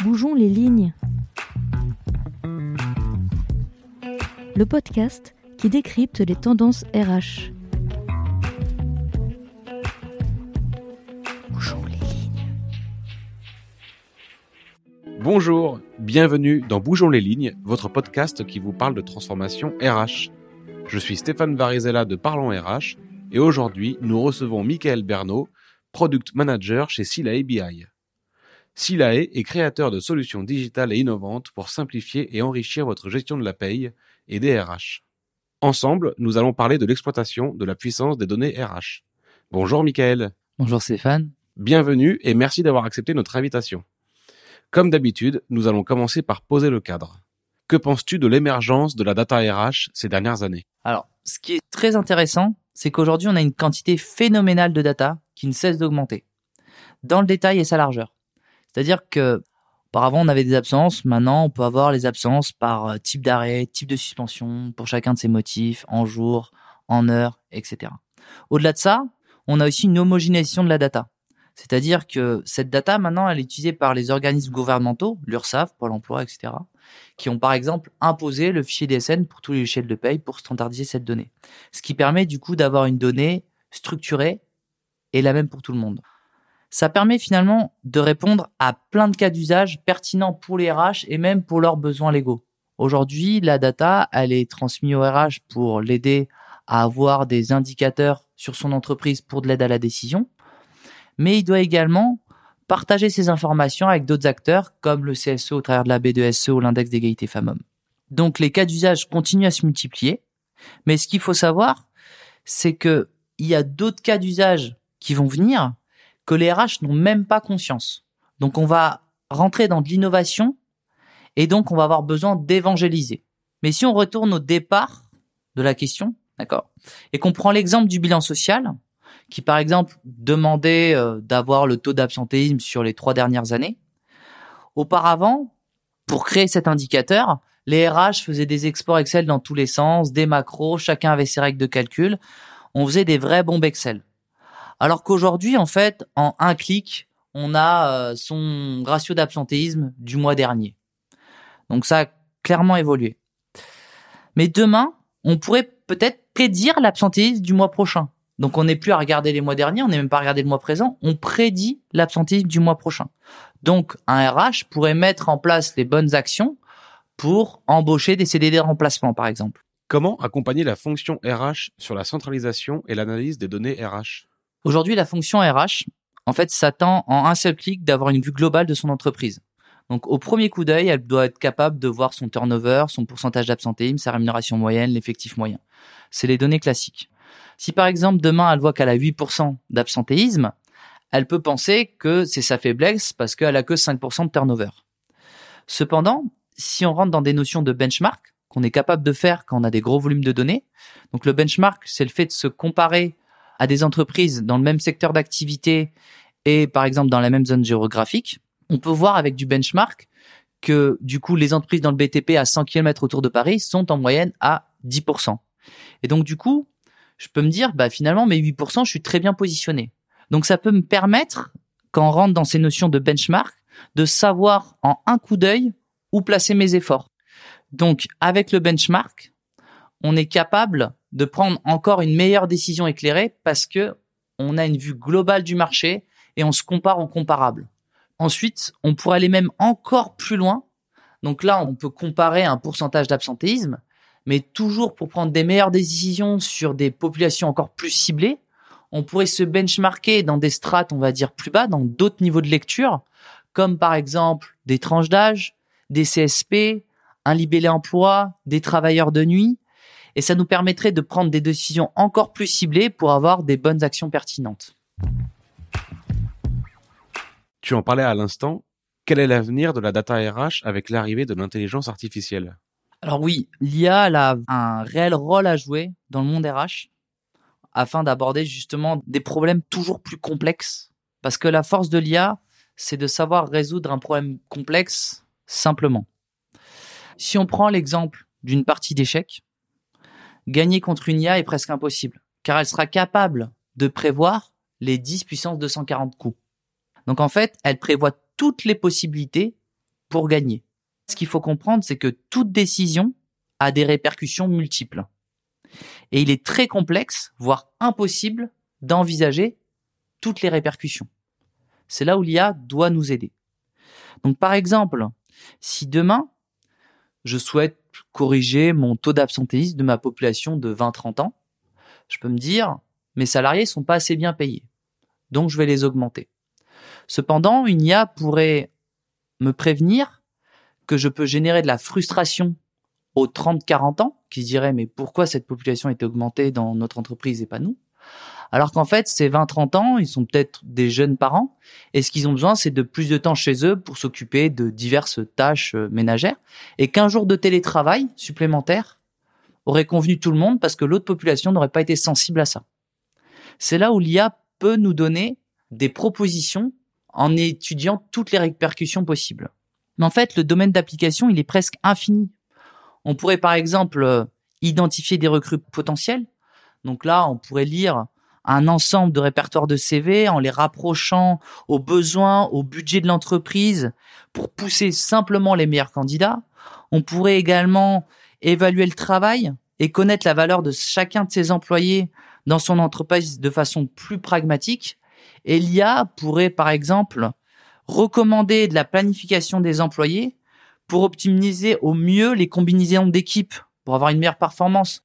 Bougeons les lignes. Le podcast qui décrypte les tendances RH. Bougeons les lignes. Bonjour, bienvenue dans Bougeons les lignes, votre podcast qui vous parle de transformation RH. Je suis Stéphane Varizella de Parlons RH et aujourd'hui nous recevons Michael Bernot, Product Manager chez Silae BI. Silae est créateur de solutions digitales et innovantes pour simplifier et enrichir votre gestion de la paye et des RH. Ensemble, nous allons parler de l'exploitation de la puissance des données RH. Bonjour Michael. Bonjour Stéphane. Bienvenue et merci d'avoir accepté notre invitation. Comme d'habitude, nous allons commencer par poser le cadre. Que penses-tu de l'émergence de la data RH ces dernières années? Alors, ce qui est très intéressant, c'est qu'aujourd'hui, on a une quantité phénoménale de data qui ne cesse d'augmenter. Dans le détail et sa largeur. C'est-à-dire que auparavant on avait des absences, maintenant on peut avoir les absences par euh, type d'arrêt, type de suspension, pour chacun de ces motifs, en jour, en heure, etc. Au-delà de ça, on a aussi une homogénéisation de la data. C'est-à-dire que cette data, maintenant, elle est utilisée par les organismes gouvernementaux, l'URSSAF, Pôle emploi, etc., qui ont par exemple imposé le fichier DSN pour tous les échelles de paye pour standardiser cette donnée. Ce qui permet du coup d'avoir une donnée structurée et la même pour tout le monde ça permet finalement de répondre à plein de cas d'usage pertinents pour les RH et même pour leurs besoins légaux. Aujourd'hui, la data, elle est transmise au RH pour l'aider à avoir des indicateurs sur son entreprise pour de l'aide à la décision, mais il doit également partager ces informations avec d'autres acteurs comme le CSE au travers de la B2SE ou l'index d'égalité femmes-hommes. Donc les cas d'usage continuent à se multiplier, mais ce qu'il faut savoir, c'est que il y a d'autres cas d'usage qui vont venir que les RH n'ont même pas conscience. Donc on va rentrer dans de l'innovation et donc on va avoir besoin d'évangéliser. Mais si on retourne au départ de la question, d'accord, et qu'on prend l'exemple du bilan social, qui par exemple demandait euh, d'avoir le taux d'absentéisme sur les trois dernières années, auparavant, pour créer cet indicateur, les RH faisaient des exports Excel dans tous les sens, des macros, chacun avait ses règles de calcul, on faisait des vrais bombes Excel. Alors qu'aujourd'hui, en fait, en un clic, on a euh, son ratio d'absentéisme du mois dernier. Donc ça a clairement évolué. Mais demain, on pourrait peut-être prédire l'absentéisme du mois prochain. Donc on n'est plus à regarder les mois derniers, on n'est même pas à regarder le mois présent, on prédit l'absentéisme du mois prochain. Donc un RH pourrait mettre en place les bonnes actions pour embaucher des CDD de remplacement, par exemple. Comment accompagner la fonction RH sur la centralisation et l'analyse des données RH Aujourd'hui, la fonction RH, en fait, s'attend en un seul clic d'avoir une vue globale de son entreprise. Donc, au premier coup d'œil, elle doit être capable de voir son turnover, son pourcentage d'absentéisme, sa rémunération moyenne, l'effectif moyen. C'est les données classiques. Si par exemple, demain, elle voit qu'elle a 8% d'absentéisme, elle peut penser que c'est sa faiblesse parce qu'elle a que 5% de turnover. Cependant, si on rentre dans des notions de benchmark, qu'on est capable de faire quand on a des gros volumes de données, donc le benchmark, c'est le fait de se comparer à des entreprises dans le même secteur d'activité et par exemple dans la même zone géographique, on peut voir avec du benchmark que du coup les entreprises dans le BTP à 100 km autour de Paris sont en moyenne à 10%. Et donc du coup, je peux me dire bah finalement mes 8% je suis très bien positionné. Donc ça peut me permettre quand on rentre dans ces notions de benchmark de savoir en un coup d'œil où placer mes efforts. Donc avec le benchmark, on est capable de prendre encore une meilleure décision éclairée parce que on a une vue globale du marché et on se compare aux comparables. Ensuite, on pourrait aller même encore plus loin. Donc là, on peut comparer un pourcentage d'absentéisme, mais toujours pour prendre des meilleures décisions sur des populations encore plus ciblées, on pourrait se benchmarker dans des strates, on va dire, plus bas, dans d'autres niveaux de lecture, comme par exemple des tranches d'âge, des CSP, un libellé emploi, des travailleurs de nuit, et ça nous permettrait de prendre des décisions encore plus ciblées pour avoir des bonnes actions pertinentes. Tu en parlais à l'instant. Quel est l'avenir de la data RH avec l'arrivée de l'intelligence artificielle? Alors oui, l'IA a un réel rôle à jouer dans le monde RH afin d'aborder justement des problèmes toujours plus complexes. Parce que la force de l'IA, c'est de savoir résoudre un problème complexe simplement. Si on prend l'exemple d'une partie d'échecs, gagner contre une IA est presque impossible, car elle sera capable de prévoir les 10 puissance 240 coups. Donc en fait, elle prévoit toutes les possibilités pour gagner. Ce qu'il faut comprendre, c'est que toute décision a des répercussions multiples. Et il est très complexe, voire impossible, d'envisager toutes les répercussions. C'est là où l'IA doit nous aider. Donc par exemple, si demain, je souhaite corriger mon taux d'absentéisme de ma population de 20-30 ans, je peux me dire, mes salariés sont pas assez bien payés. Donc je vais les augmenter. Cependant, une IA pourrait me prévenir que je peux générer de la frustration aux 30-40 ans, qui se diraient mais pourquoi cette population est augmentée dans notre entreprise et pas nous? Alors qu'en fait, ces 20-30 ans, ils sont peut-être des jeunes parents, et ce qu'ils ont besoin, c'est de plus de temps chez eux pour s'occuper de diverses tâches euh, ménagères, et qu'un jour de télétravail supplémentaire aurait convenu tout le monde parce que l'autre population n'aurait pas été sensible à ça. C'est là où l'IA peut nous donner des propositions en étudiant toutes les répercussions possibles. Mais en fait, le domaine d'application, il est presque infini. On pourrait par exemple euh, identifier des recrues potentielles. Donc là, on pourrait lire un ensemble de répertoires de CV en les rapprochant aux besoins, au budget de l'entreprise pour pousser simplement les meilleurs candidats. On pourrait également évaluer le travail et connaître la valeur de chacun de ses employés dans son entreprise de façon plus pragmatique. Et l'IA pourrait, par exemple, recommander de la planification des employés pour optimiser au mieux les combinaisons d'équipes pour avoir une meilleure performance.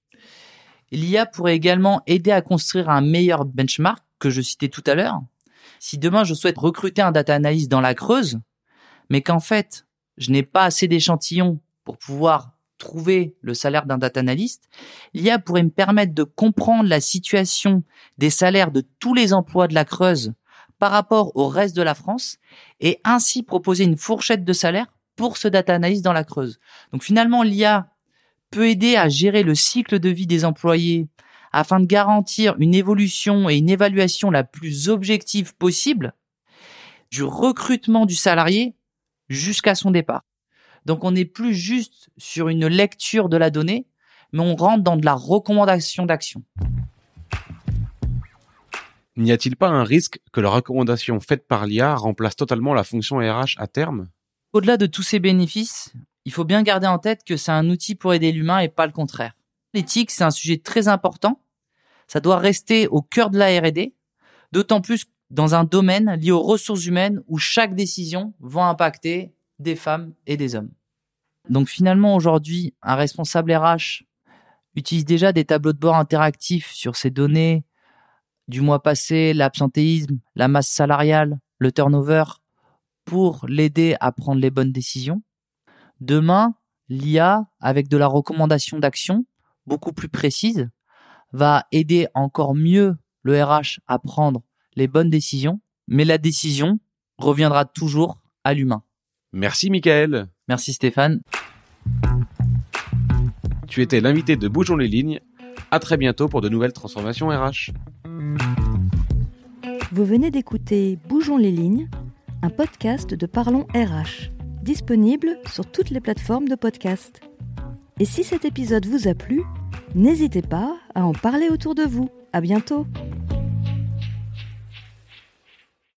L'IA pourrait également aider à construire un meilleur benchmark que je citais tout à l'heure. Si demain je souhaite recruter un data analyst dans la Creuse, mais qu'en fait je n'ai pas assez d'échantillons pour pouvoir trouver le salaire d'un data analyst, l'IA pourrait me permettre de comprendre la situation des salaires de tous les emplois de la Creuse par rapport au reste de la France et ainsi proposer une fourchette de salaire pour ce data analyst dans la Creuse. Donc finalement, l'IA peut aider à gérer le cycle de vie des employés afin de garantir une évolution et une évaluation la plus objective possible du recrutement du salarié jusqu'à son départ. Donc on n'est plus juste sur une lecture de la donnée, mais on rentre dans de la recommandation d'action. N'y a-t-il pas un risque que la recommandation faite par l'IA remplace totalement la fonction RH à terme? Au-delà de tous ces bénéfices, il faut bien garder en tête que c'est un outil pour aider l'humain et pas le contraire. L'éthique, c'est un sujet très important. Ça doit rester au cœur de la R&D, d'autant plus dans un domaine lié aux ressources humaines où chaque décision va impacter des femmes et des hommes. Donc finalement, aujourd'hui, un responsable RH utilise déjà des tableaux de bord interactifs sur ses données du mois passé, l'absentéisme, la masse salariale, le turnover, pour l'aider à prendre les bonnes décisions. Demain, l'IA, avec de la recommandation d'action beaucoup plus précise, va aider encore mieux le RH à prendre les bonnes décisions, mais la décision reviendra toujours à l'humain. Merci Michael. Merci Stéphane. Tu étais l'invité de Bougeons les lignes. À très bientôt pour de nouvelles transformations RH. Vous venez d'écouter Bougeons les lignes, un podcast de Parlons RH disponible sur toutes les plateformes de podcast. Et si cet épisode vous a plu, n'hésitez pas à en parler autour de vous. À bientôt!